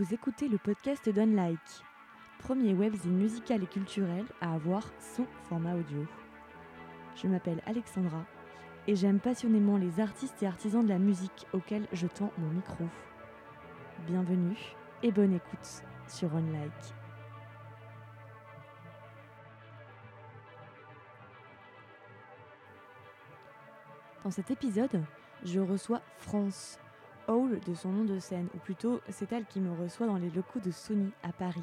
Vous écoutez le podcast d'Unlike, premier webzine musical et culturel à avoir son format audio. Je m'appelle Alexandra et j'aime passionnément les artistes et artisans de la musique auxquels je tends mon micro. Bienvenue et bonne écoute sur Unlike. Dans cet épisode, je reçois France, Owl de son nom de scène, ou plutôt c'est elle qui me reçoit dans les locaux de Sony à Paris.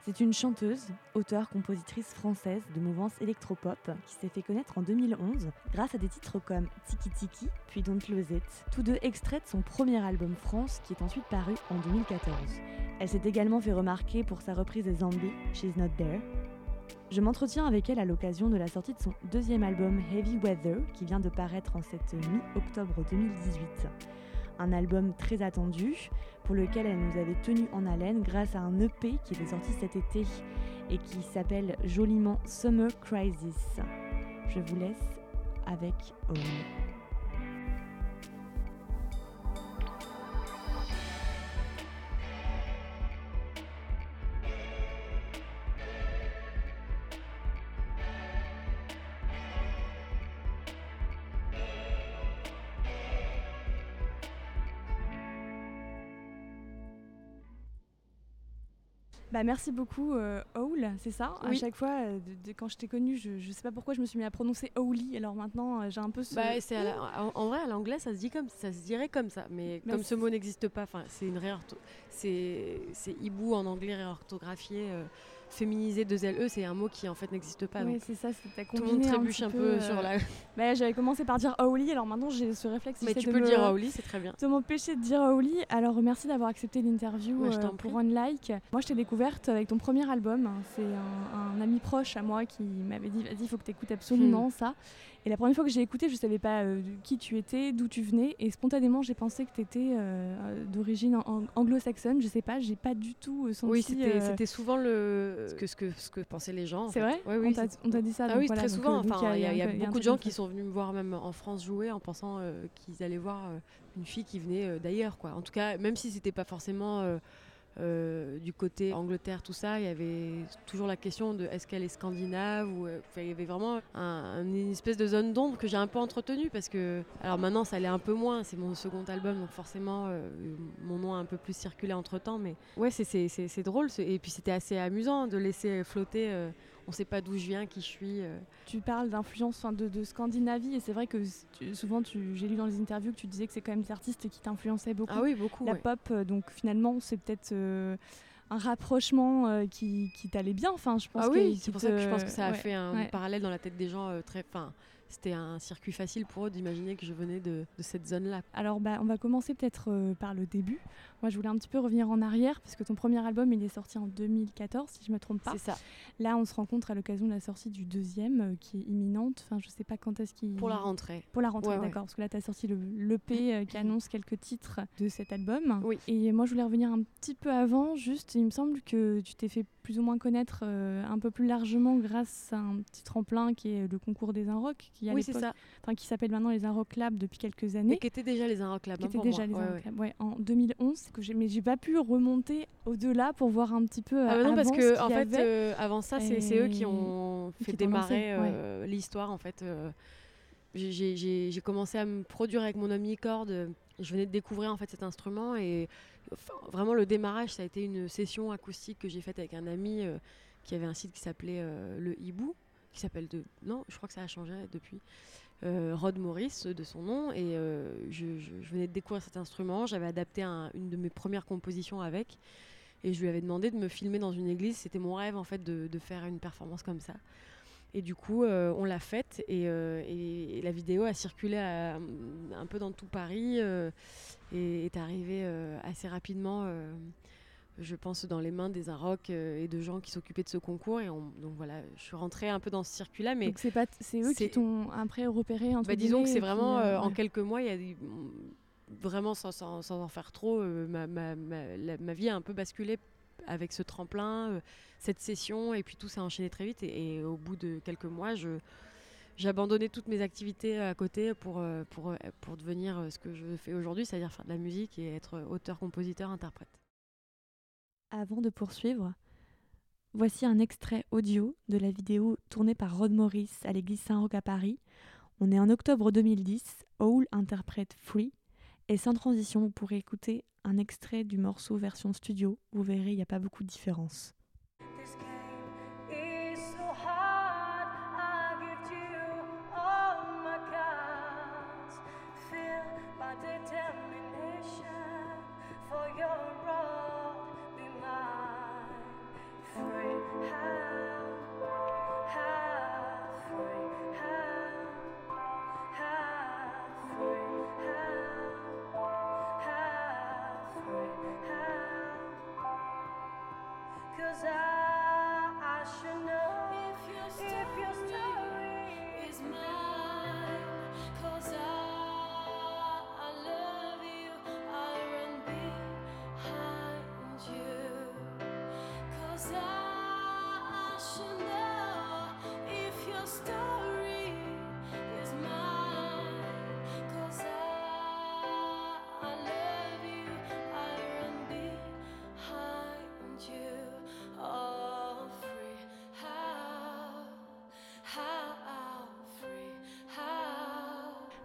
C'est une chanteuse, auteure, compositrice française de mouvance électropop qui s'est fait connaître en 2011 grâce à des titres comme Tiki Tiki puis Don't Lose It, tous deux extraits de son premier album France qui est ensuite paru en 2014. Elle s'est également fait remarquer pour sa reprise des Zombies, She's Not There. Je m'entretiens avec elle à l'occasion de la sortie de son deuxième album Heavy Weather qui vient de paraître en cette mi-octobre 2018 un album très attendu pour lequel elle nous avait tenu en haleine grâce à un EP qui est sorti cet été et qui s'appelle joliment Summer Crisis. Je vous laisse avec Home. Bah, merci beaucoup, euh, Owl, c'est ça? À chaque fois, euh, de, quand je t'ai connue, je, ne sais pas pourquoi je me suis mis à prononcer Owly, alors maintenant euh, j'ai un peu ce. Bah, en, en, vrai, à l'anglais, ça se dit comme ça se dirait comme ça, mais comme ce mot n'existe pas, c'est une c'est hibou en anglais réorthographié féminiser deux LE, c'est un mot qui en fait n'existe pas. Oui, c'est ça, c'est Tout le monde trébuche un, peu, sur la. Bah, j'avais commencé par dire Auli, alors maintenant j'ai ce réflexe. Mais tu peux dire Auli, c'est très bien. De m'empêcher de dire Auli. Alors merci d'avoir accepté l'interview euh, pour Unlike. Moi je t'ai découverte avec ton premier album. C'est un, ami proche à moi qui m'avait dit vas-y, il faut que tu écoutes absolument hmm. ça. Et la première fois que j'ai écouté, je ne savais pas euh, qui tu étais, d'où tu venais. Et spontanément, j'ai pensé que tu étais euh, d'origine anglo-saxonne. Je ne sais pas, j'ai pas du tout senti. Oui, c'était souvent le... ce, que, ce, que, ce que pensaient les gens. C'est vrai? Oui, On t'a dit ça Ah oui, très souvent. il y a, beaucoup de gens qui sont venus me voir même en France jouer en pensant qu'ils allaient voir une fille qui venait d'ailleurs. En tout cas, même si c'était pas forcément euh, du côté Angleterre, tout ça, il y avait toujours la question de est-ce qu'elle est scandinave ou euh, il y avait vraiment une espèce de zone d'ombre que j'ai un peu entretenue parce que alors maintenant ça l'est un peu moins, c'est mon second album donc forcément euh, mon nom a un peu plus circulé entre temps, mais ouais c'est drôle et puis c'était assez amusant de laisser flotter on ne sait pas d'où je viens, qui je suis. Euh. Tu parles d'influence de, de, Scandinavie et c'est vrai que souvent j'ai lu dans les interviews que tu disais que c'est quand même des artistes qui t'influençaient beaucoup. Ah oui, beaucoup. La pop, euh, donc finalement c'est peut-être euh, un rapprochement qui, qui t'allait bien. Enfin, je pense ah oui, c'est pour ça que je pense que ça a fait un parallèle dans la tête des gens très. Fin, c'était un circuit facile pour eux d'imaginer que je venais de, cette zone-là. Alors bah, on va commencer peut-être euh, par le début. Moi je voulais un petit peu revenir en arrière parce que ton premier album il est sorti en 2014 si je me trompe pas. C'est ça. Là on se rencontre à l'occasion de la sortie du deuxième euh, qui est imminente. Enfin je sais pas quand est-ce qu'il... Pour la rentrée. Pour la rentrée d'accord. Parce que là tu as sorti l'EP euh, qui annonce quelques titres de cet album. Oui. Et moi je voulais revenir un petit peu avant juste il me semble que tu t'es fait plus ou moins connaître un peu plus largement grâce à un petit tremplin qui est le concours des Inrocks qui oui, c'est ça. qui s'appelle maintenant les Inrock Lab depuis quelques années. Et qui était déjà les Inrock Lab. Qui hein, était déjà les ouais, en 2011. Que mais j'ai pas pu remonter au-delà pour voir un petit peu. Ah bah non, parce que en fait, euh, avant ça, c'est eux qui ont fait démarrer euh, l'histoire en fait. Euh, j'ai commencé à me produire avec mon ami corde. Je venais de découvrir en fait cet instrument et vraiment le démarrage, ça a été une session acoustique que j'ai faite avec un ami qui avait un site qui s'appelait le Hibou qui s'appelle de non je crois que ça a changé depuis euh, Rod Morris de son nom et euh, je, venais de découvrir cet instrument. J'avais adapté une de mes premières compositions avec et je lui avais demandé de me filmer dans une église. C'était mon rêve en fait de, faire une performance comme ça et du coup euh, on l'a faite et, et, la vidéo a circulé un peu dans tout Paris et est arrivée assez rapidement je pense, dans les mains des Arocs euh, et de gens qui s'occupaient de ce concours. Et donc voilà, je suis rentrée un peu dans ce circuit-là. Mais donc c'est pas, c'est eux qui t'ont après repéré entre bah, Disons que c'est vraiment euh, en quelques mois, il y a vraiment sans, sans, en faire trop, euh, ma, ma, ma, vie a un peu basculé avec ce tremplin, cette session, et puis tout s'est enchaîné très vite. Et, au bout de quelques mois, je j'ai abandonné toutes mes activités à côté pour, pour, pour devenir ce que je fais aujourd'hui, c'est-à-dire faire de la musique et être auteur, compositeur, interprète. Avant de poursuivre, voici un extrait audio de la vidéo tournée par Rod Morris à l'église Saint-Roch à Paris. On est en octobre 2010, Owl interprète Free, et sans transition, vous pourrez écouter un extrait du morceau version studio. Vous verrez, il n'y a pas beaucoup de différence.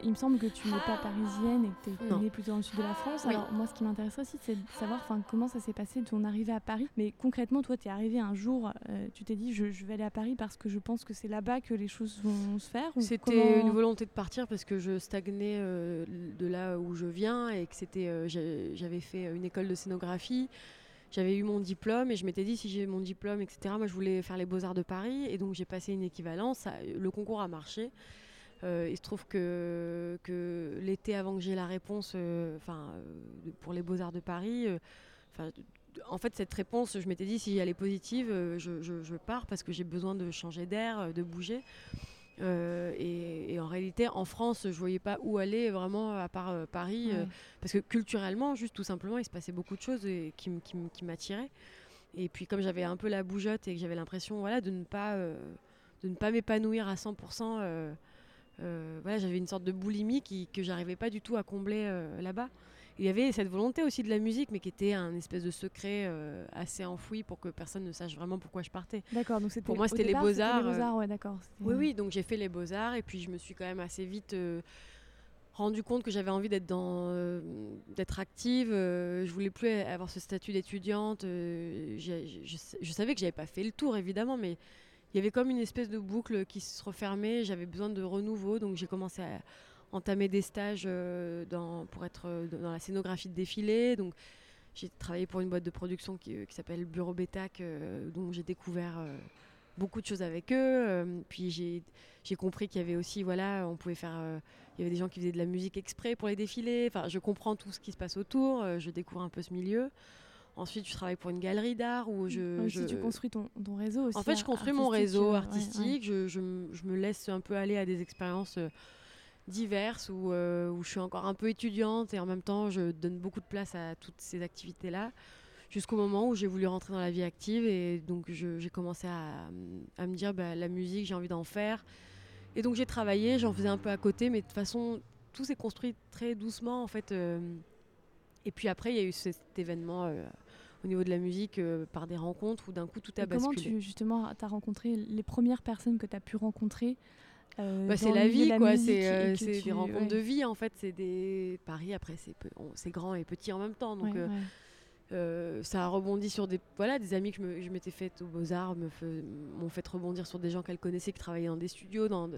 Il me semble que tu n'es pas parisienne et que tu es née plutôt dans le sud de la France. Alors moi, ce qui m'intéresserait aussi, c'est de savoir comment ça s'est passé ton arrivée à Paris. Mais concrètement, toi, tu es arrivé un jour, euh, tu t'es dit, je, vais aller à Paris parce que je pense que c'est là-bas que les choses vont se faire C'était une volonté de partir parce que je stagnais euh, de là où je viens et que c'était, euh, j'avais fait une école de scénographie j'avais eu mon diplôme et je m'étais dit si j'ai mon diplôme, etc., moi je voulais faire les beaux-arts de Paris et donc j'ai passé une équivalence. le concours a marché. Euh, il se trouve que, que l'été avant que j'ai la réponse, euh, enfin euh, pour les Beaux-Arts de Paris, en fait, cette réponse, je m'étais dit, si elle est positive, je, pars parce que j'ai besoin de changer d'air, de bouger. et, en réalité, en France, je voyais pas où aller vraiment à part Paris, parce que culturellement, juste tout simplement, il se passait beaucoup de choses qui, qui, qui m'attiraient. Et puis, comme j'avais un peu la bougeotte et que j'avais l'impression, voilà, de ne pas, de ne pas m'épanouir à 100%. Euh, voilà, j'avais une sorte de boulimie qui, que j'arrivais pas du tout à combler euh, là-bas. Il y avait cette volonté aussi de la musique, mais qui était un espèce de secret euh, assez enfoui pour que personne ne sache vraiment pourquoi je partais. D'accord, donc pour moi c'était les beaux arts. Les beaux-arts, ouais, d'accord. Oui, oui, donc j'ai fait les beaux arts et puis je me suis quand même assez vite rendu compte que j'avais envie d'être dans d'être active je voulais plus avoir ce statut d'étudiante je, je, savais que j'avais pas fait le tour évidemment mais il y avait comme une espèce de boucle qui se refermait. J'avais besoin de renouveau, donc j'ai commencé à entamer des stages euh, dans, pour être euh, dans la scénographie de défilé. Donc j'ai travaillé pour une boîte de production qui, euh, s'appelle Bureau Bétac, dont j'ai découvert beaucoup de choses avec eux. puis j'ai compris qu'il y avait aussi, voilà, on pouvait faire. il y avait des gens qui faisaient de la musique exprès pour les défilés. Enfin, je comprends tout ce qui se passe autour. je découvre un peu ce milieu. Ensuite, je travaille pour une galerie d'art où je, je... tu construis ton, ton, réseau aussi. En fait, je construis mon réseau artistique. Je, je, me laisse un peu aller à des expériences euh, diverses où, euh, où, je suis encore un peu étudiante et en même temps, je donne beaucoup de place à toutes ces activités-là. Jusqu'au moment où j'ai voulu rentrer dans la vie active et donc j'ai commencé à, à, me dire bah, la musique, j'ai envie d'en faire. Et donc j'ai travaillé, j'en faisais un peu à côté, mais de toute façon, tout s'est construit très doucement en fait. Euh, et puis après, il y a eu cet événement euh, au niveau de la musique euh, par des rencontres où d'un coup tout a basculé. Comment tu justement as rencontré les premières personnes que tu as pu rencontrer euh, bah, C'est la vie, quoi. C'est des rencontres de vie en fait. C'est des Paris après, c'est grand et petit en même temps. Donc ça a rebondi sur des voilà des amis que je m'étais fait aux Beaux Arts m'ont fait rebondir sur des gens qu'elle connaissait qui travaillaient dans des studios dans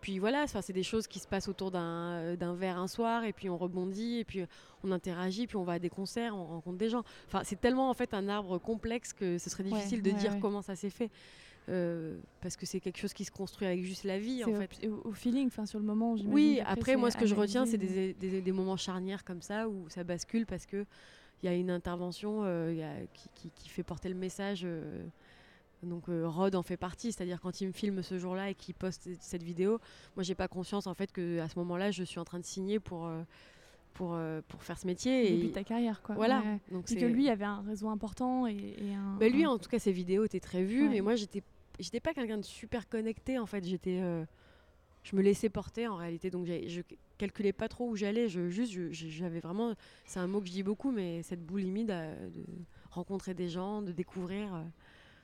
puis voilà, c'est des choses qui se passent autour euh, d'un verre un soir, et puis on rebondit, et puis on interagit, puis on va à des concerts, on rencontre des gens. Enfin, c'est tellement en fait un arbre complexe que ce serait difficile de dire comment ça s'est fait. Euh, parce que c'est quelque chose qui se construit avec juste la vie en fait. Au, feeling, enfin sur le moment. Oui, après moi ce que je retiens c'est des, des, des, moments charnières comme ça où ça bascule parce que il y a une intervention euh, y a, qui, qui, qui, fait porter le message donc euh, Rod en fait partie, c'est-à-dire quand il me filme ce jour-là et qu'il poste cette vidéo, moi j'ai pas conscience en fait que à ce moment-là je suis en train de signer pour euh, pour, euh, pour faire ce métier. Et ta carrière quoi. Voilà. Donc c'est que lui avait un réseau important et, un, bah, lui en tout cas ses vidéos étaient très vues, mais moi j'étais j'étais pas quelqu'un de super connecté en fait. J'étais je me laissais porter en réalité, donc je calculais pas trop où j'allais. Je juste j'avais vraiment c'est un mot que je dis beaucoup, mais cette boulimie de rencontrer des gens, de découvrir,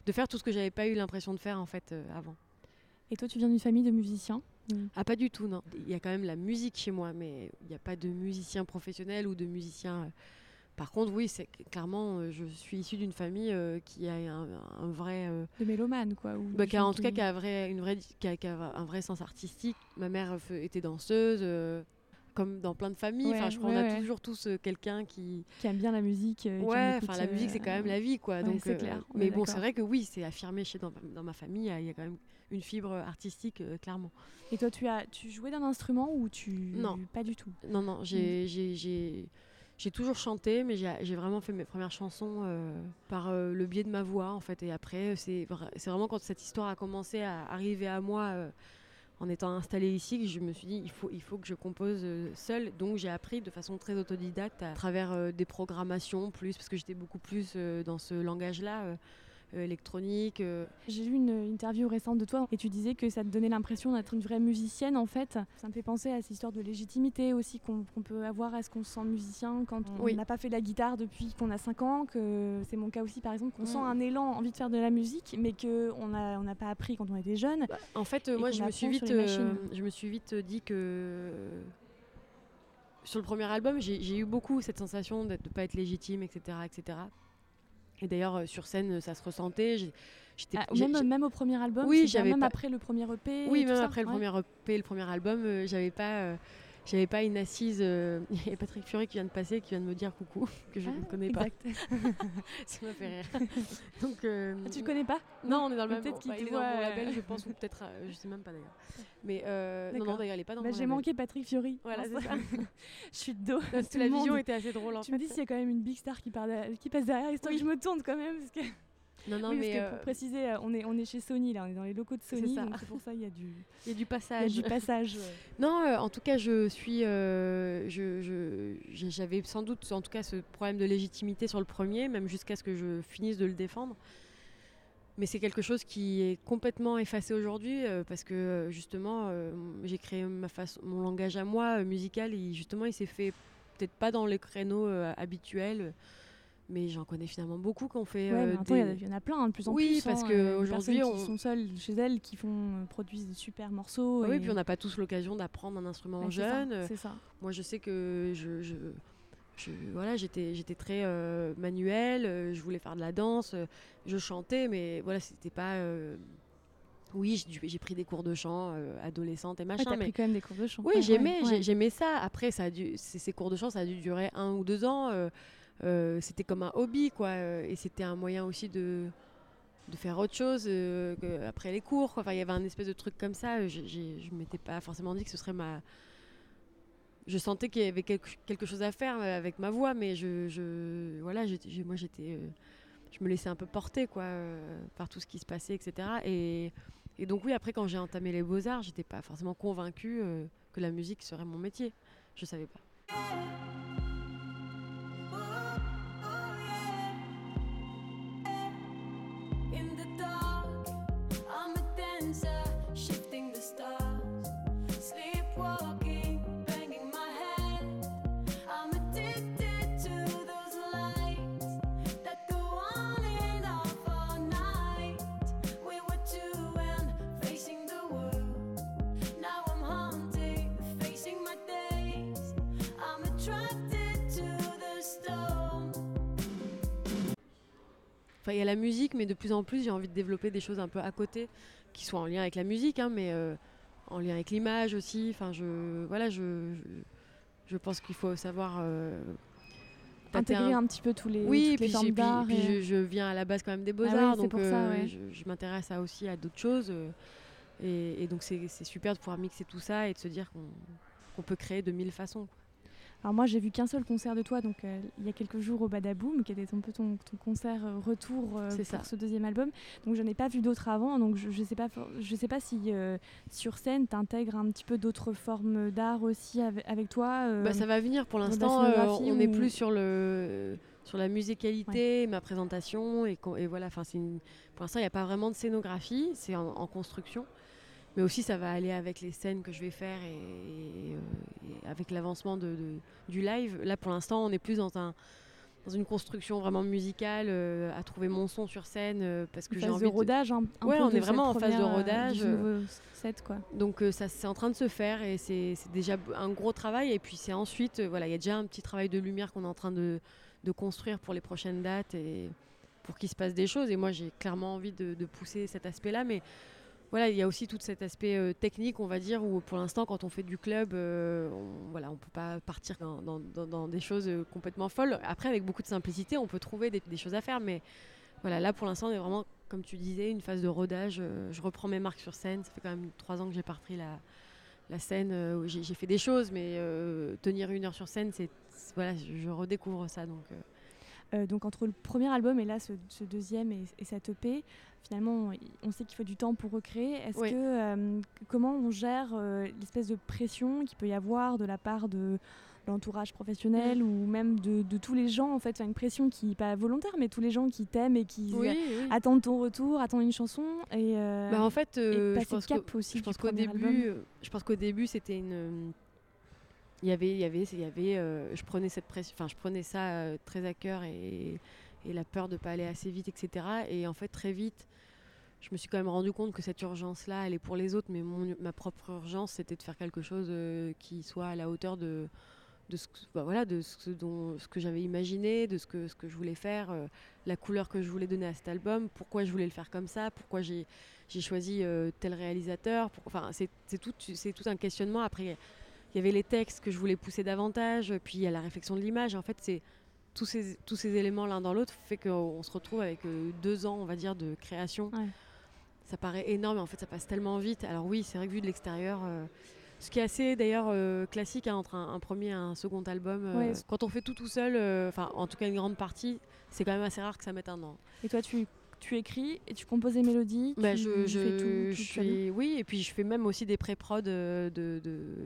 de faire tout ce que j'avais pas eu l'impression de faire en fait avant. Et toi, tu viens d'une famille de musiciens? Ah, pas du tout, non. Il y a quand même la musique chez moi, mais il n'y a pas de musiciens professionnels ou de musiciens. Par contre, oui, c'est clairement, je suis issue d'une famille qui a un, vrai. de mélomane, quoi. Ou bah, en tout cas, qui a, vrai, une vraie, qui a, un vrai sens artistique. Ma mère était danseuse comme dans plein de familles. enfin, je crois qu'on a toujours tous euh, quelqu'un qui... qui aime bien la musique. Euh, ouais, enfin la musique c'est quand même la vie quoi. donc c'est euh, clair. Mais bon, c'est vrai que oui, c'est affirmé chez dans, dans, ma famille. Il y a quand même une fibre artistique clairement. Et toi, tu as tu jouais d'un instrument ou tu non pas du tout? Non non, j'ai mm. j'ai toujours chanté, mais j'ai vraiment fait mes premières chansons par le biais de ma voix en fait. Et après, c'est vraiment quand cette histoire a commencé à arriver à moi en étant installée ici je me suis dit il faut, il faut que je compose euh, seule. Donc j'ai appris de façon très autodidacte à travers euh, des programmations plus, parce que j'étais beaucoup plus euh, dans ce langage-là. Euh, électronique. Euh. J'ai lu une interview récente de toi et tu disais que ça te donnait l'impression d'être une vraie musicienne en fait. Ça me fait penser à cette histoire de légitimité aussi qu'on peut avoir. Est-ce qu'on se sent musicien quand on n'a pas fait de la guitare depuis qu'on a 5 ans que C'est mon cas aussi par exemple, qu'on sent un élan, envie de faire de la musique, mais qu'on n'a on pas appris quand on était jeune. Bah, en fait, moi je me, suis vite, euh, je me suis vite dit que sur le premier album, j'ai eu beaucoup cette sensation de ne pas être légitime, etc. etc. Et d'ailleurs, euh, sur scène, ça se ressentait. Ah, même, même, au premier album Oui, j'avais même après le premier EP Oui, même après le premier EP, le premier album, euh, j'avais pas... Euh, j'avais pas une assise. Il y a Patrick Fury qui vient de passer, qui vient de me dire coucou, que je ne ah, connais pas. ça m'a fait rire. Donc, euh, ah, tu le connais pas? Non, on est dans le même. Peut-être qu'il est dans mon label, je pense, ou peut-être, je sais même pas d'ailleurs. Mais non, non, d'ailleurs, il est pas dans bah, J'ai manqué Patrick Fury. Voilà, c'est ça. je suis de dos. La vision était assez drôle. En tu me dis s'il y a quand même une big star qui, qui passe derrière, histoire que je me tourne quand même. Parce que... Non, non, mais pour euh, préciser, euh, on est, on est chez Sony, là, on est dans les locaux de Sony, donc c'est pour ça il y a du, il y a du passage. Il y a du passage. non, euh, en tout cas, je suis, je, j'avais sans doute, en tout cas, ce problème de légitimité sur le premier, même jusqu'à ce que je finisse de le défendre. Mais c'est quelque chose qui est complètement effacé aujourd'hui parce que justement, j'ai créé ma façon, mon langage à moi musical, et justement, il s'est fait peut-être pas dans les créneaux habituels mais j'en connais finalement beaucoup qui ont fait. Ouais, il y, en a plein de plus en plus. Oui, parce hein, qu'aujourd'hui, on... qui sont seules chez elles, qui font euh, produisent des super morceaux. Oui, puis on n'a pas tous l'occasion d'apprendre un instrument jeune. C'est ça, Moi, je sais que je, je, je voilà, j'étais j'étais très euh, manuel. Euh, je voulais faire de la danse. je chantais, mais voilà, c'était pas. Oui, j'ai pris des cours de chant adolescente et machin. Ouais, mais pris quand même des cours de chant. Oui, j'aimais, j'aimais ça. Après, ça a dû, ces cours de chant, ça a dû durer un ou deux ans. Euh, c'était comme un hobby, quoi. Euh, et c'était un moyen aussi de, de faire autre chose euh, après les cours. Enfin, il y avait un espèce de truc comme ça. Je ne m'étais pas forcément dit que ce serait ma. Je sentais qu'il y avait quelque, quelque, chose à faire avec ma voix, mais je, je voilà, moi j'étais, je me laissais un peu porter quoi, par tout ce qui se passait, etc. Et, et donc oui, après quand j'ai entamé les beaux arts, j'étais pas forcément convaincue que la musique serait mon métier. Je savais pas. Enfin, il y a la musique, mais de plus en plus, j'ai envie de développer des choses un peu à côté, qui soient en lien avec la musique, hein, mais euh, en lien avec l'image aussi. Enfin, je, voilà, je, je, pense qu'il faut savoir euh, intégrer un... petit peu tous les, oui, toutes puis, d'art. Puis, je, viens à la base quand même des beaux ah arts, donc euh, je, m'intéresse aussi à d'autres choses. et, donc c'est super de pouvoir mixer tout ça et de se dire qu'on peut créer de mille façons. Alors moi, j'ai vu qu'un seul concert de toi, donc euh, il y a quelques jours au Badaboom, qui était un peu ton, concert euh, retour euh, pour ce deuxième album. Donc je n'ai pas vu d'autres avant, donc je ne sais pas, je sais pas si sur scène tu intègres un petit peu d'autres formes d'art aussi avec, toi. Bah, ça va venir. Pour l'instant, on n'est plus sur le sur la musicalité, ma présentation et, et voilà. Enfin, pour l'instant, il n'y a pas vraiment de scénographie, c'est en construction mais aussi ça va aller avec les scènes que je vais faire et, euh, avec l'avancement de, du live. Là pour l'instant on est plus dans un, dans une construction vraiment musicale, à trouver mon son sur scène parce que j'ai envie de rodage. Hein, un ouais, on est vraiment en phase de rodage. Set, quoi. Donc ça c'est en train de se faire et c'est déjà un gros travail. Et puis c'est ensuite, voilà, il y a déjà un petit travail de lumière qu'on est en train de, de construire pour les prochaines dates et pour qu'il se passe des choses. Et moi, j'ai clairement envie de, pousser cet aspect-là. Mais voilà, il y a aussi tout cet aspect euh, technique, on va dire, où pour l'instant, quand on fait du club, euh, on, voilà, on peut pas partir dans, des choses euh, complètement folles. Après, avec beaucoup de simplicité, on peut trouver des, choses à faire. Mais voilà, là, pour l'instant, on est vraiment, comme tu disais, une phase de rodage. je reprends mes marques sur scène. Ça fait quand même trois ans que j'ai pas repris la, scène. j'ai fait des choses, mais tenir une heure sur scène, c'est voilà, je redécouvre ça. Euh, donc entre le premier album et là ce, deuxième et, cette EP, finalement on sait qu'il faut du temps pour recréer. Est-ce que euh, comment on gère euh, l'espèce de pression qu'il peut y avoir de la part de l'entourage professionnel mm. ou même de, tous les gens en fait, une pression qui n'est pas volontaire, mais tous les gens qui t'aiment et qui attendent ton retour, attendent une chanson et, bah en fait, je pense cap aussi. Je pense qu'au début, je pense qu'au début c'était une il y avait, il y avait, euh, je prenais cette pression, enfin, je prenais ça euh, très à cœur et, la peur de pas aller assez vite, etc. Et en fait, très vite, je me suis quand même rendu compte que cette urgence-là, elle est pour les autres, mais ma propre urgence, c'était de faire quelque chose euh, qui soit à la hauteur de, ce, bah, voilà, de ce, que j'avais imaginé, de ce que, je voulais faire, la couleur que je voulais donner à cet album, pourquoi je voulais le faire comme ça, pourquoi j'ai choisi tel réalisateur. enfin, c'est tout, tout un questionnement. Après, il y avait les textes que je voulais pousser davantage, puis il y a la réflexion de l'image. En fait, c'est tous ces, tous ces éléments l'un dans l'autre fait qu'on se retrouve avec euh, deux ans, on va dire, de création. Ça paraît énorme, mais en fait, ça passe tellement vite. Alors oui, c'est vrai que vu de l'extérieur, euh, ce qui est assez d'ailleurs euh, classique hein, entre un, premier et un second album. Quand on fait tout tout seul, enfin en tout cas une grande partie, c'est quand même assez rare que ça mette un an. Et toi, tu tu écris et tu composes des mélodies bah, je, je, fais tout, Oui, et puis je fais même aussi des pré-prod euh, de,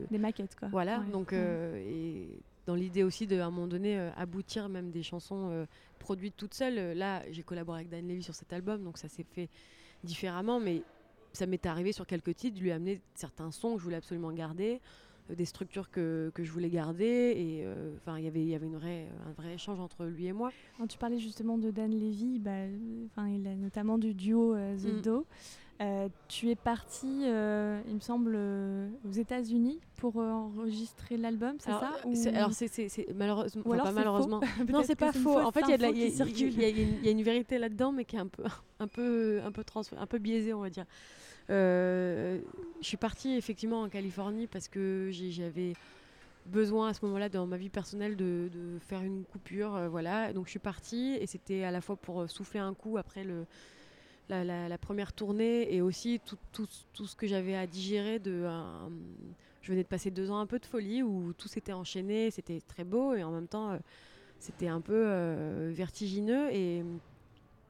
Des maquettes, quoi. Voilà, donc... Euh, et dans l'idée aussi de, à un moment donné, euh, aboutir même des chansons produites toutes seules. Là, j'ai collaboré avec Dan Levy sur cet album, donc ça s'est fait différemment, mais ça m'est arrivé sur quelques titres de lui amener certains sons que je voulais absolument garder des structures que, que, je voulais garder. Et euh, enfin, il y avait, il y avait une vraie, un vrai échange entre lui et moi. Quand tu parlais justement de Dan Levy, bah, il a notamment du duo euh, The mm. Do. Euh, tu es parti, il me semble, aux États-Unis pour enregistrer l'album, c'est ça Alors, c'est malheureusement, pas malheureusement. non, c'est pas faux. En fait, il y, y, y, a une vérité là-dedans, mais qui est un peu, un peu, un peu, trans un peu biaisée, on va dire. Euh, je suis partie effectivement en Californie parce que j'avais besoin à ce moment-là dans ma vie personnelle de, faire une coupure. Euh, voilà, donc je suis partie et c'était à la fois pour euh, souffler un coup après la, première tournée et aussi tout ce que j'avais à digérer de. je venais de passer deux ans un peu de folie où tout s'était enchaîné, c'était très beau et en même temps c'était un peu vertigineux et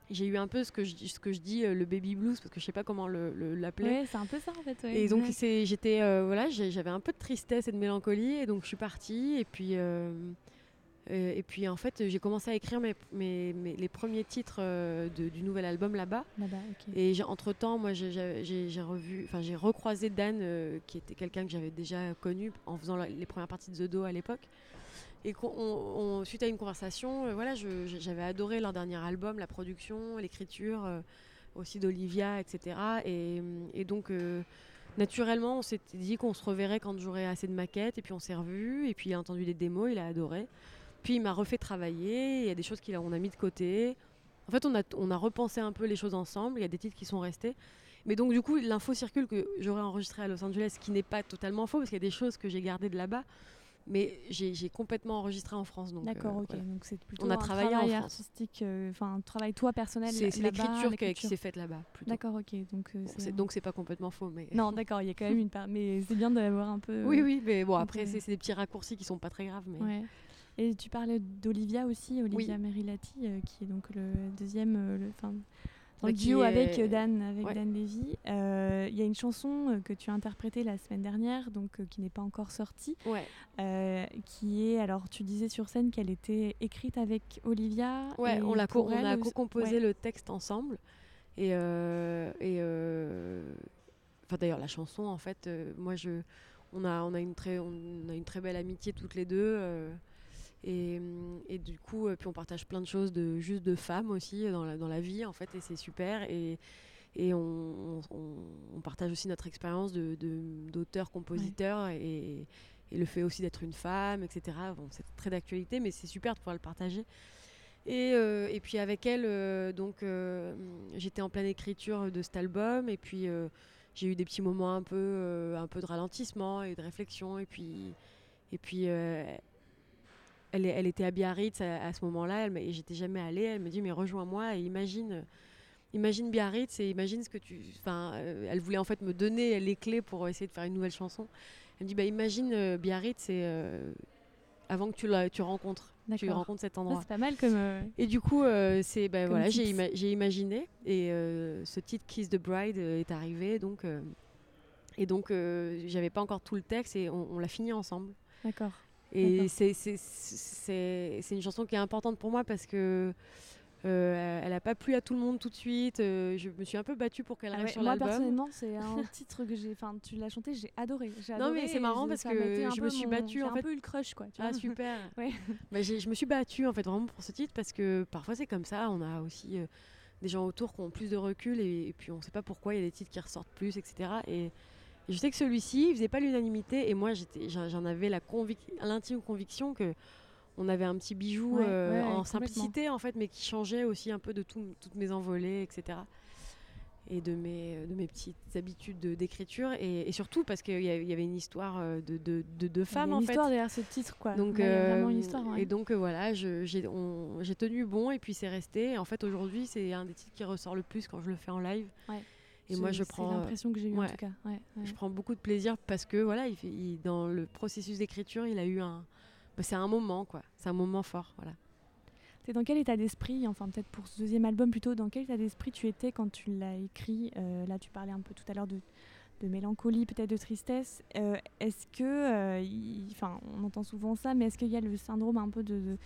j'ai eu un peu ce que je, ce que je dis euh, le baby blues parce que je sais pas comment l'appeler. Le, c'est un peu ça en fait. Et donc c'est, j'étais euh, voilà, j'avais un peu de tristesse et de mélancolie et donc je suis partie et puis euh, et puis en fait j'ai commencé à écrire mes, mes, les premiers titres du nouvel album là-bas. Là-bas Et entre temps moi j'ai, revu, enfin j'ai recroisé Dan qui était quelqu'un que j'avais déjà connu en faisant les premières parties de The Do à l'époque. Et suite à une conversation, euh, voilà, j'avais adoré leur dernier album, la production, l'écriture, euh, aussi d'Olivia, etc. Et, donc, euh, naturellement, on s'était dit qu'on se reverrait quand j'aurais assez de maquettes. Et puis, on s'est revus. Et puis, il a entendu les démos, il a adoré. Puis, il m'a refait travailler. Il y a des choses qu'on a mis de côté. En fait, on a, on a repensé un peu les choses ensemble. Il y a des titres qui sont restés. Mais donc, du coup, l'info circule que j'aurais enregistré à Los Angeles, ce qui n'est pas totalement faux, parce qu'il y a des choses que j'ai gardées de là-bas. Mais j'ai complètement enregistré en France. D'accord, euh, ok. Donc c'est plutôt On a un travaillé travail en artistique, euh, enfin un travail toi personnel. C'est l'écriture qui, s'est faite là-bas. D'accord, ok. Donc euh, donc c'est pas complètement faux, mais. Non, d'accord. Il y a quand même une part, mais c'est bien d'avoir un peu. Oui, oui, mais bon après c'est des petits raccourcis qui sont pas très graves, mais. Ouais. Et tu parlais d'Olivia aussi, Olivia oui. Merilati, qui est donc le deuxième, le, en duo avec Dan, avec Dan Levy. Euh, il y a une chanson euh, que tu as interprétée la semaine dernière, donc euh, qui n'est pas encore sortie, qui est alors tu disais sur scène qu'elle était écrite avec Olivia. Ouais, on, a on a co-composé le texte ensemble et, et enfin d'ailleurs la chanson en fait, moi je, on a on a une très on a une très belle amitié toutes les deux. Et, et, du coup, puis on partage plein de choses de juste de femmes aussi dans la, dans la vie en fait, et c'est super. Et, et on, on, partage aussi notre expérience d'auteur, compositeur et, et, le fait aussi d'être une femme, etc. Bon, c'est très d'actualité, mais c'est super de pouvoir le partager. Et, euh, et puis avec elle, euh, donc euh, j'étais en pleine écriture de cet album, et puis j'ai eu des petits moments un peu, un peu de ralentissement et de réflexion, et puis, et puis elle, elle, était à Biarritz à, ce moment-là, et j'étais jamais allée. Elle me dit mais rejoins-moi et imagine imagine Biarritz et imagine ce que tu. Enfin, elle voulait en fait me donner les clés pour essayer de faire une nouvelle chanson. Elle me dit bah imagine Biarritz et avant que tu, la, tu rencontres tu rencontres cet endroit. c'est pas mal comme. Euh, et du coup, euh, c'est ben voilà, j'ai imaginé et euh, ce titre Kiss the Bride est arrivé donc et donc j'avais pas encore tout le texte et on, l'a fini ensemble. D'accord. Et c'est une chanson qui est importante pour moi parce que euh, elle n'a pas plu à tout le monde tout de suite. Euh, je me suis un peu battue pour qu'elle ah reste sur l'album. Moi personnellement, c'est un titre que j'ai. Enfin, tu l'as chanté, j'ai adoré. Non mais c'est marrant parce que je me suis battue en fait. un peu eu le crush quoi. ah super. ouais. bah, je me suis battue en fait vraiment pour ce titre parce que parfois c'est comme ça. On a aussi euh, des gens autour qui ont plus de recul et, puis on ne sait pas pourquoi il y a des titres qui ressortent plus, etc. Et, je sais que celui-ci, il faisait pas l'unanimité et moi j'en avais l'intime conviction que on avait un petit bijou euh, en simplicité en fait, mais qui changeait aussi un peu de toutes mes envolées, etc. Et de mes, de mes petites habitudes d'écriture et, surtout parce qu'il y, avait une histoire euh, de, de, de, femmes en fait. Une histoire derrière ce titre quoi. Donc, euh, une histoire, Et donc voilà, j'ai tenu bon et puis c'est resté. en fait aujourd'hui c'est un des titres qui ressort le plus quand je le fais en live. Et moi, je prends. l'impression que j'ai eu en tout cas. Je prends beaucoup de plaisir parce que voilà, il, dans le processus d'écriture, il a eu un, bah, c'est un moment, quoi. C'est un moment fort, voilà. C'est dans quel état d'esprit, enfin peut-être pour ce deuxième album plutôt, dans quel état d'esprit tu étais quand tu l'as écrit euh, Là, tu parlais un peu tout à l'heure de, de mélancolie, peut-être de tristesse. Euh, est-ce que, euh, enfin, on entend souvent ça, mais est-ce qu'il y a le syndrome un peu de de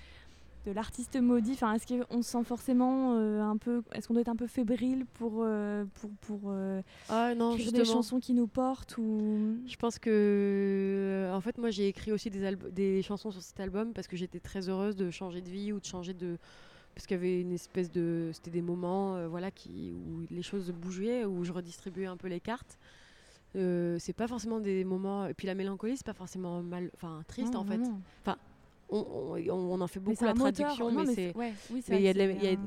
l'artiste maudit enfin, Est-ce qu'on se sent forcément euh, un peu. Est-ce qu'on doit être un peu fébrile pour, euh, pour, pour euh, ah, non, des chansons qui nous portent ou... Je pense que. En fait, moi, j'ai écrit aussi des, des chansons sur cet album parce que j'étais très heureuse de changer de vie ou de changer de. Parce qu'il y avait une espèce de. C'était des moments voilà, qui, où les choses bougeaient, où je redistribuais un peu les cartes. c'est pas forcément des moments. Et puis la mélancolie, c'est pas forcément mal. Enfin, triste en fait. Enfin, on, en fait beaucoup la traduction, mais, c'est.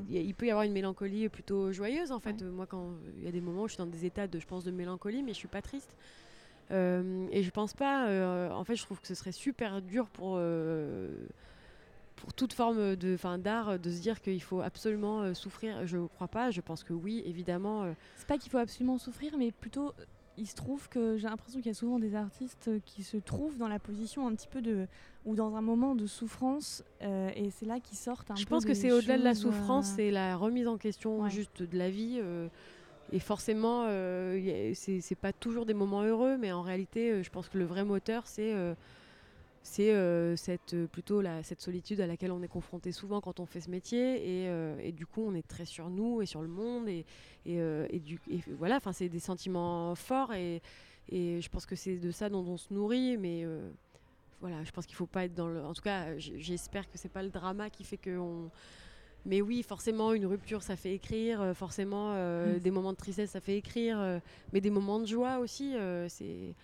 il peut y avoir une mélancolie plutôt joyeuse en fait. Moi, quand il y a des moments où je suis dans des états de, je pense, de mélancolie, mais je suis pas triste. Euh, et je pense pas. Euh, en fait, je trouve que ce serait super dur pour euh, pour toute forme de, fin, d'art de se dire qu'il faut absolument souffrir. Je crois pas. Je pense que oui, évidemment. C'est pas qu'il faut absolument souffrir, mais plutôt il se trouve que j'ai l'impression qu'il y a souvent des artistes qui se trouvent dans la position un petit peu de ou dans un moment de souffrance euh, et c'est là qu'ils sortent un je peu pense que c'est au-delà de la souffrance euh, c'est la remise en question juste de la vie euh, et forcément c'est pas toujours des moments heureux mais en réalité je pense que le vrai moteur c'est c'est euh, cette, euh, plutôt la, cette solitude à laquelle on est confronté souvent quand on fait ce métier et, euh, et, du coup on est très sur nous et sur le monde et, et, et du, voilà enfin c'est des sentiments forts et, je pense que c'est de ça dont on se nourrit mais voilà je pense qu'il faut pas être dans le en tout cas j'espère que c'est pas le drama qui fait que on mais oui, forcément, une rupture, ça fait écrire. Forcément, mm. des moments de tristesse, ça fait écrire. mais des moments de joie aussi, c'est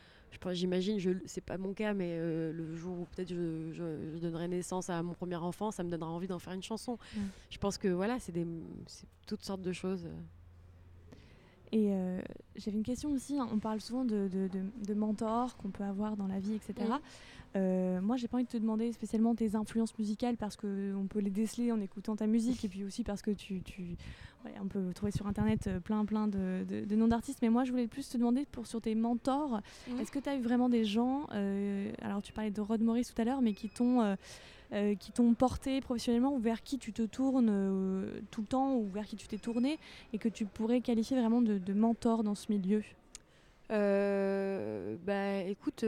J'imagine, je c'est pas mon cas, mais euh, le jour où peut-être je, donnerai naissance à mon premier enfant, ça me donnera envie d'en faire une chanson. Je pense que voilà, c'est toutes sortes de choses. Et euh, j'avais une question aussi, hein. on parle souvent de, de, mentors qu'on peut avoir dans la vie, etc. Euh, moi, j'ai pas envie de te demander spécialement tes influences musicales parce qu'on peut les déceler en écoutant ta musique et puis aussi parce que tu, tu on peut trouver sur internet euh, plein plein de, de noms d'artistes. Mais moi, je voulais plus te demander pour sur tes mentors. Est-ce que tu as eu vraiment des gens euh, Alors, tu parlais de Rod Morris tout à l'heure, mais qui t'ont qui t'ont porté professionnellement ou vers qui tu te tournes tout le temps ou vers qui tu t'es tourné et que tu pourrais qualifier vraiment de, de mentor dans ce milieu? Bah, écoute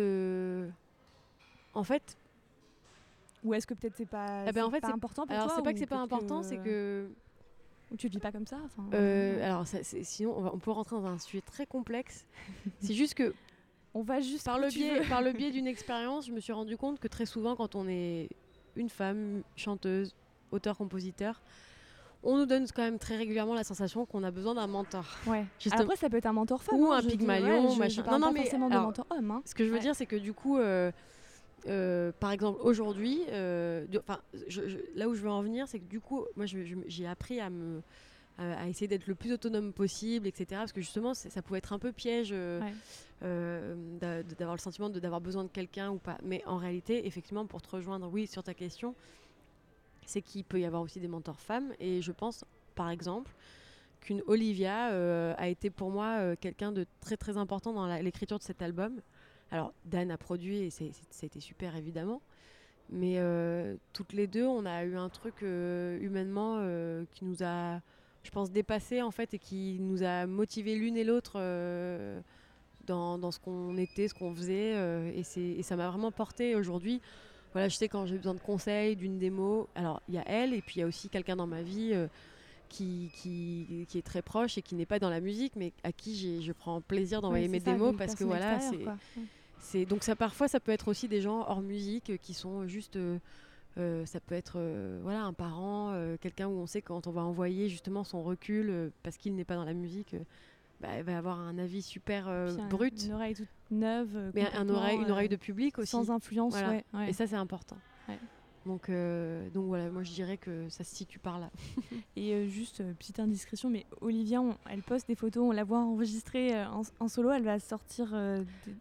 en fait. Ou est-ce que peut-être c'est pas, eh ben, en fait, pas important pour toi Alors c'est pas que c'est pas important, c'est que. Ou tu le vis pas comme ça euh, Alors sinon, on, peut rentrer dans un sujet très complexe. c'est juste que. On va juste par le biais, par le biais d'une expérience, je me suis rendu compte que très souvent, quand on est une femme, chanteuse, auteur-compositeur, on nous donne quand même très régulièrement la sensation qu'on a besoin d'un mentor. Ouais. Après, ça peut être un mentor femme. Ou hein, un Pygmalion, machin. non, non, mais forcément de mentor homme. Hein. Ce que je veux dire, c'est que du coup, euh, euh, par exemple, aujourd'hui, euh, là où je veux en venir, c'est que du coup, moi, j'ai appris à me à essayer d'être le plus autonome possible, etc. Parce que justement, ça pouvait être un peu piège d'avoir le sentiment d'avoir besoin de quelqu'un ou pas. Mais en réalité, effectivement, pour te rejoindre, oui, sur ta question, c'est qu'il peut y avoir aussi des mentors femmes. Et je pense, par exemple, qu'une Olivia euh, a été pour moi euh, quelqu'un de très très important dans l'écriture de cet album. Alors, Dan a produit et c'était super évidemment. Mais euh, toutes les deux, on a eu un truc humainement qui nous a, je pense, dépassé en fait et qui nous a motivé l'une et l'autre dans, dans, ce qu'on était, ce qu'on faisait. et, et ça m'a vraiment porté aujourd'hui voilà, je sais quand j'ai besoin de conseils, d'une démo. Alors, il y a elle, et puis il y a aussi quelqu'un dans ma vie euh, qui, qui, qui, est très proche et qui n'est pas dans la musique, mais à qui je prends plaisir d'envoyer mes démos parce que voilà, c'est. Donc, ça, parfois, ça peut être aussi des gens hors musique euh, qui sont juste. Euh, ça peut être voilà un parent, quelqu'un où on sait quand on va envoyer justement son recul parce qu'il n'est pas dans la musique, bah, elle va avoir un avis super brut. Une oreille toute neuve. Mais un oreille, une oreille de public aussi. Sans influence, ouais, Et ça, c'est important. Donc, euh, donc voilà, moi je dirais que ça se situe par là. et euh, juste euh, petite indiscrétion, mais Olivia, elle poste des photos, on la voit enregistrer en, solo, elle va sortir,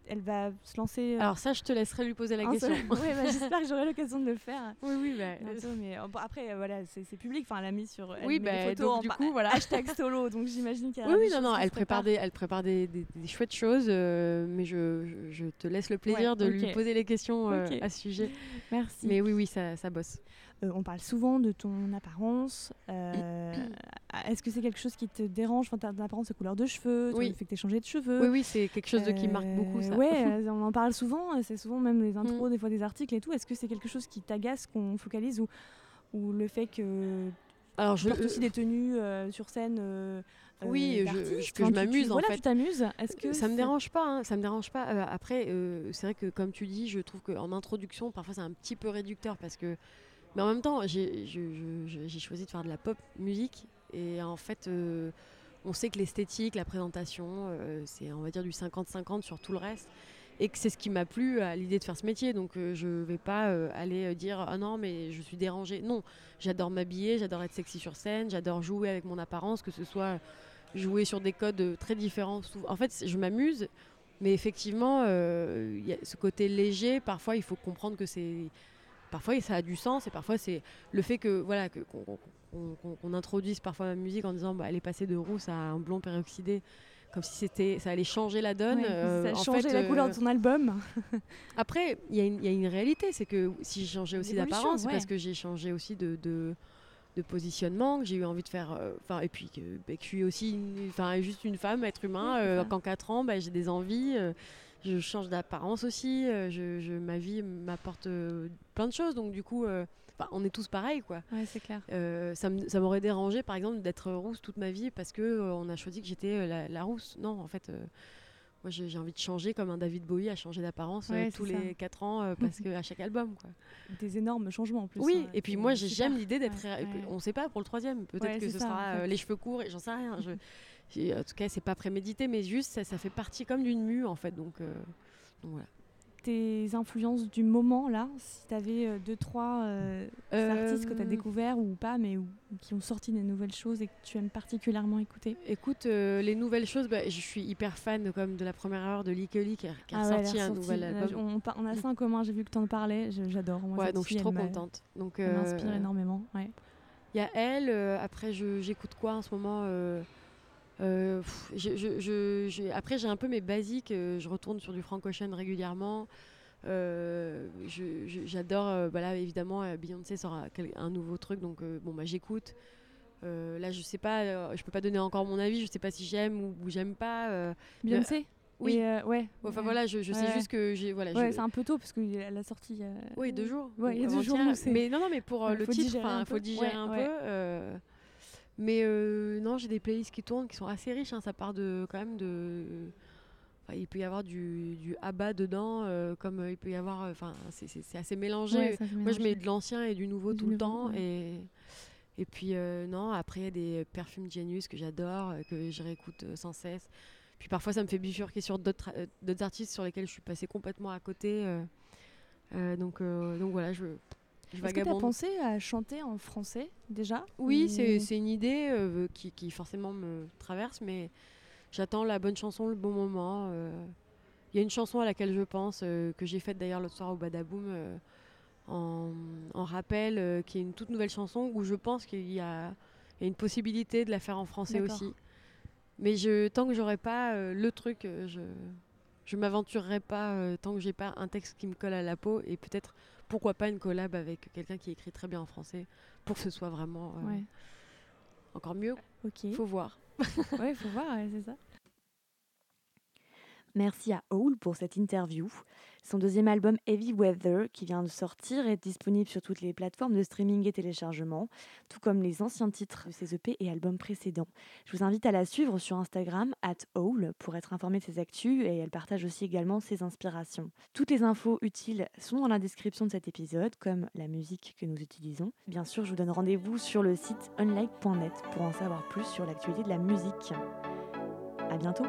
elle va se lancer. Alors ça, je te laisserai lui poser la question. bah, J'espère que j'aurai l'occasion de le faire. Oui, oui. Bah, mais après, voilà, c'est public, enfin, elle a mis sur elle oui, bah, photos donc, du coup, voilà. hashtag solo, donc j'imagine qu'il y a. Oui, oui, non, non, elle prépare, des, elle prépare des, des, chouettes choses, mais je, je, te laisse le plaisir de lui poser les questions à ce sujet. Merci. Mais oui, oui, ça ça, bosse. Euh, on parle souvent de ton apparence. Euh, est-ce que c'est quelque chose qui te dérange? Enfin, Ta apparence, ta couleur de cheveux, oui. le fait que tu changé de cheveux Oui, oui, c'est quelque chose de qui marque beaucoup ça. Oui, on en parle souvent. C'est souvent même les intros, mm. des fois des articles et tout. Est-ce que c'est quelque chose qui t'agace, qu'on focalise ou, ou le fait que alors je porte aussi des tenues euh, sur scène. Oui, je, que je m'amuse en voilà, fait. Tu t'amuses. Est-ce que ça me dérange pas hein, Ça me dérange pas. après, c'est vrai que comme tu dis, je trouve qu'en introduction, parfois c'est un petit peu réducteur parce que, mais en même temps, j'ai choisi de faire de la pop musique et en fait, on sait que l'esthétique, la présentation, c'est on va dire du 50-50 sur tout le reste et que c'est ce qui m'a plu à l'idée de faire ce métier. Donc euh, je vais pas euh, aller euh, dire ah non mais je suis dérangée. Non, j'adore m'habiller, j'adore être sexy sur scène, j'adore jouer avec mon apparence, que ce soit jouer sur des codes très différents. En fait, je m'amuse, mais effectivement, ce côté léger. Parfois, il faut comprendre que c'est parfois ça a du sens et parfois c'est le fait que voilà qu'on introduise parfois ma musique en disant bah, elle est passée de rousse à un blond peroxydé comme si c'était ça allait changer la donne. ça euh, a changé la couleur de euh, ton album. Après, il y, a une réalité, c'est que si j'ai changé aussi d'apparence, c'est parce que j'ai changé aussi de, de, positionnement, que j'ai eu envie de faire. Euh, enfin, et puis bah, que, je suis aussi, enfin, juste une femme, être humain. qu'en 4 ans, bah, j'ai des envies. je change d'apparence aussi. Je, ma vie m'apporte plein de choses, donc du coup on est tous pareils, quoi. Ouais, c'est clair. Euh, ça m'aurait dérangé, par exemple, d'être rousse toute ma vie parce que euh, on a choisi que j'étais euh, la, rousse. Non, en fait, moi, j'ai envie de changer comme un David Bowie a changé d'apparence tous les 4 ans parce que à chaque album, quoi. Des énormes changements en plus. Oui, hein, et puis moi, j'aime l'idée d'être. On ne sait pas pour le troisième. Peut-être que ce sera les cheveux courts et j'en sais rien. Je, en tout cas, c'est pas prémédité, mais juste ça, ça fait partie comme d'une mue, en fait. Donc, donc voilà tes influences du moment là Si tu avais euh, deux, trois euh, artistes que tu as euh, découverts ou pas, mais qui ont sorti des nouvelles choses et que tu aimes particulièrement écouter? Écoute, les nouvelles choses, bah, je suis hyper fan comme de la première heure de Lee qui, qui a ah sorti un nouvel album. On, a ça en commun, j'ai vu que tu en parlais, j'adore. Ouais, donc je suis trop contente. Donc, elle m'inspire énormément. Il y a elle, après j'écoute quoi en ce moment euh, après, j'ai un peu mes basiques. Euh, je retourne sur du Frank Ocean régulièrement. Euh, j'adore, bah là évidemment, Beyoncé sort un, nouveau truc, donc bon, bah, j'écoute. là, je sais pas, je peux pas donner encore mon avis. Je sais pas si j'aime ou, j'aime pas. Beyoncé. Oui. ouais. Enfin voilà, je, sais juste que j'ai voilà. Ouais, c'est un peu tôt parce qu'elle a sorti. Oui, deux jours. Ouais, il y a deux jours. Mais non, non, mais pour le titre, il faut digérer un peu. Mais euh, non, j'ai des playlists qui tournent qui sont assez riches. Hein. Ça part de quand même de il peut y avoir du, du ABBA dedans, comme il peut y avoir. Enfin, c'est assez mélangé. Moi, je mets de l'ancien et du nouveau tout le temps. Et, et puis, non, après, il y a des perfumes Genius que j'adore, que je réécoute sans cesse. Puis parfois, ça me fait bifurquer sur d'autres artistes sur lesquels je suis passée complètement à côté. donc, donc voilà, je. Est-ce que tu as pensé à chanter en français déjà? Oui, c'est une idée qui, qui, forcément me traverse, mais J'attends la bonne chanson, le bon moment. Euh. Il y a une chanson à laquelle je pense, euh, que j'ai faite d'ailleurs l'autre soir au Badaboom, euh, en, en, rappel, qui est une toute nouvelle chanson où je pense qu'il y, a une possibilité de la faire en français aussi. Mais je, tant que j'aurai pas le truc, je je m'aventurerai pas tant que j'ai pas un texte qui me colle à la peau et peut-être pourquoi pas une collab avec quelqu'un qui écrit très bien en français pour que ce soit vraiment encore mieux. Ok. Faut voir. ouais, il faut voir, c'est ça. Merci à Owl pour cette interview. Son deuxième album Heavy Weather, qui vient de sortir, est disponible sur toutes les plateformes de streaming et téléchargement, tout comme les anciens titres de ses EP et albums précédents. Je vous invite à la suivre sur Instagram, at Owl, pour être informé de ses actus et elle partage aussi également ses inspirations. Toutes les infos utiles sont dans la description de cet épisode, comme la musique que nous utilisons. Bien sûr, je vous donne rendez-vous sur le site unlike.net pour en savoir plus sur l'actualité de la musique. À bientôt!